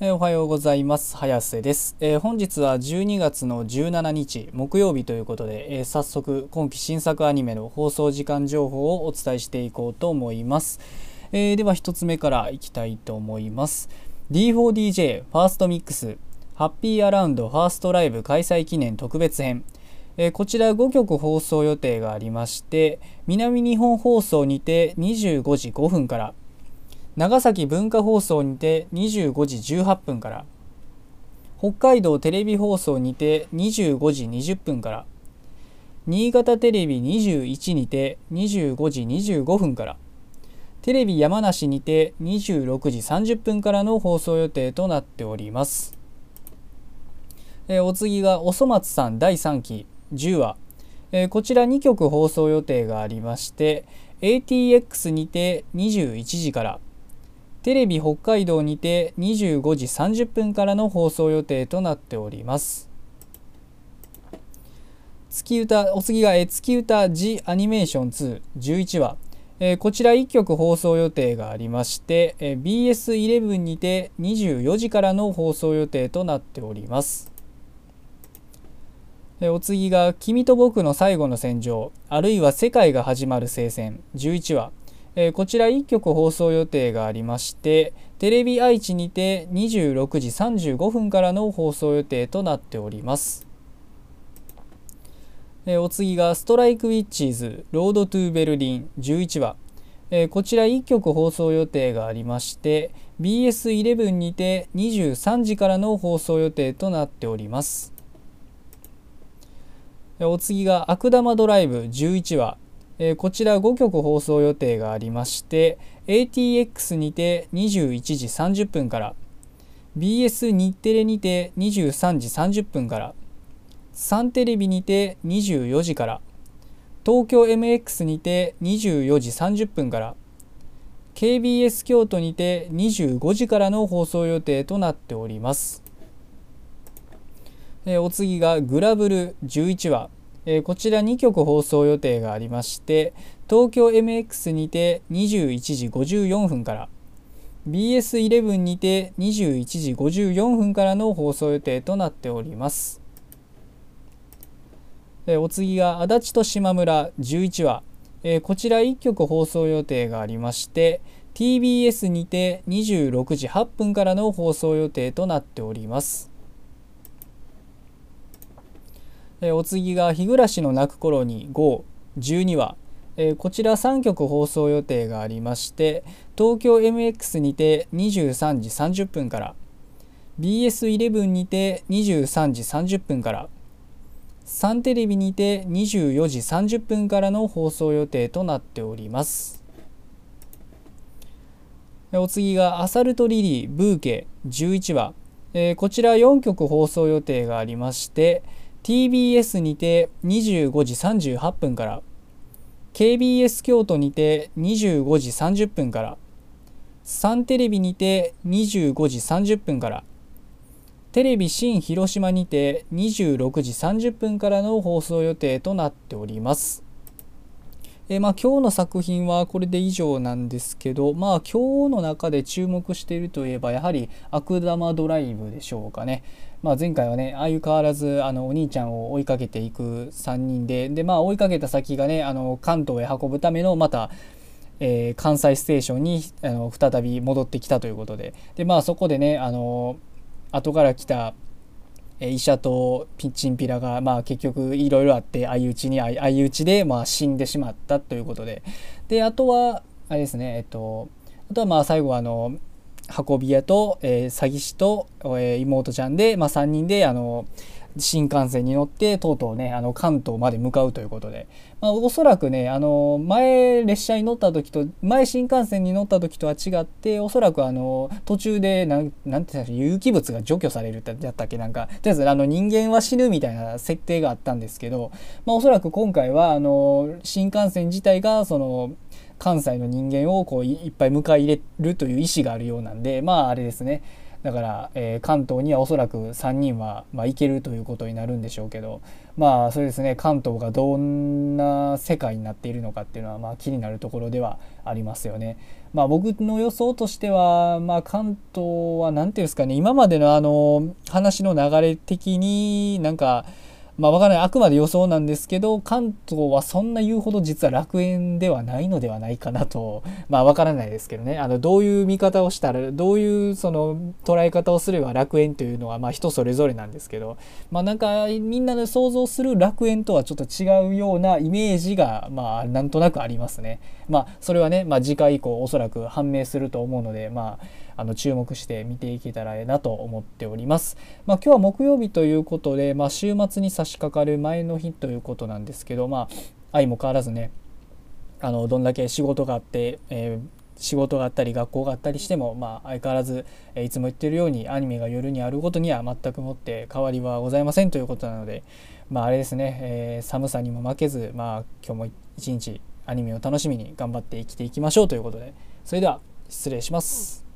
えー、おはようございます。早瀬です、えー、本日は12月の17日木曜日ということで、えー、早速今期新作アニメの放送時間情報をお伝えしていこうと思います、えでは1つ目からいきたいと思います。D4DJ ファーストミックスハッピーアラウンドファーストライブ開催記念特別編。えこちら5局放送予定がありまして南日本放送にて25時5分から長崎文化放送にて25時18分から北海道テレビ放送にて25時20分から新潟テレビ21にて25時25分からテレビ山梨にて26時30分からの放送予定となっております。えお次がおそ松さん第3期10話、えこちら2曲放送予定がありまして ATX にて21時からテレビ北海道にて25時30分からの放送予定となっております。月歌お次が、月歌 G アニメーション211話。えこちら1曲放送予定がありまして、えー BS11 にて24時からの放送予定となっております。えお次が「君と僕の最後の戦場」あるいは「世界が始まる聖戦」11話。えこちら1曲放送予定がありましてテレビ愛知にて26時35分からの放送予定となっております。えお次が「ストライク・ウィッチーズロード・トゥ・ベルリン」11話。えこちら1曲放送予定がありまして BS11 にて23時からの放送予定となっております。お次が「悪玉ドライブ」11話。えこちら5曲放送予定がありまして ATX にて21時30分から BS 日テレにて23時30分からサンテレビにて24時から東京 MX にて24時30分から KBS 京都にて25時からの放送予定となっております。お次がグラブル11話えこちら2曲放送予定がありまして東京 MX にて21時54分から BS11 にて21時54分からの放送予定となっております。お次が足立と島村11話、えこちら1曲放送予定がありまして TBS にて26時8分からの放送予定となっております。えお次が「日暮らしの泣く頃に512話」えこちら3曲放送予定がありまして東京 MX にて23時30分から BS11 にて23時30分からサンテレビにて24時30分からの放送予定となっております。お次が「アサルトリリーブーケ」11話、えこちら4曲放送予定がありまして TBS にて25時38分から KBS 京都にて25時30分からサンテレビにて25時30分からテレビ新広島にて26時30分からの放送予定となっております。えまあ、今日の作品はこれで以上なんですけど、まあ、今日の中で注目しているといえばやはり悪玉ドライブでしょうかね。まあ、前回はね相変わらずあのお兄ちゃんを追いかけていく3人でで、まあ、追いかけた先がねあの関東へ運ぶためのまた、えー、関西ステーションにあの再び戻ってきたということでで、まあ、そこでねあの後から来た医者とピッチンピラが、まあ、結局いろいろあって相打ちに相打ちで、まあ、死んでしまったということで。であとはあれですねえっとあとはまあ最後はあの運び屋と、えー、詐欺師と、えー、妹ちゃんで、まあ、3人であの新幹線に乗ってとうとうねあの関東まで向かうということで、まあ、おそらくねあの前列車に乗った時と前新幹線に乗った時とは違っておそらくあの途中でなんなんて有機物が除去されるってやったっけ？なんかとりあえずあの人間は死ぬみたいな設定があったんですけど、まあ、おそらく今回はあの新幹線自体がその関西の人間をこういっぱい迎え入れるという意思があるようなんでまああれですね。だから、えー、関東にはおそらく3人は、まあ、行けるということになるんでしょうけどまあそうですね関東がどんな世界になっているのかっていうのは、まあ、気になるところではありますよね。まあ、僕の予想としては、まあ、関東は何ていうんですかね今までのあの話の流れ的になんかまあ分からないあくまで予想なんですけど関東はそんな言うほど実は楽園ではないのではないかなとまあ分からないですけどねあのどういう見方をしたらどういうその捉え方をすれば楽園というのはまあ人それぞれなんですけどまあなんかみんなで想像する楽園とはちょっと違うようなイメージがまあなんとなくありますね。まあそれはね、まあ、次回以降おそらく判明すると思うのでまああの注目して見ていけたらえなと思っております。まあ、今日は木曜日ということで、まあ、週末に差し掛かる前の日ということなんですけど、まあ、相も変わらずねあのどんだけ仕事があって、えー仕事があったり学校があったりしても、まあ、相変わらず、えいつも言ってるようにアニメが夜にあることには全くもって変わりはございませんということなので、まあ、あれですね、えー、寒さにも負けず、まあ、今日も一日アニメを楽しみに頑張って生きていきましょうということでそれでは失礼します。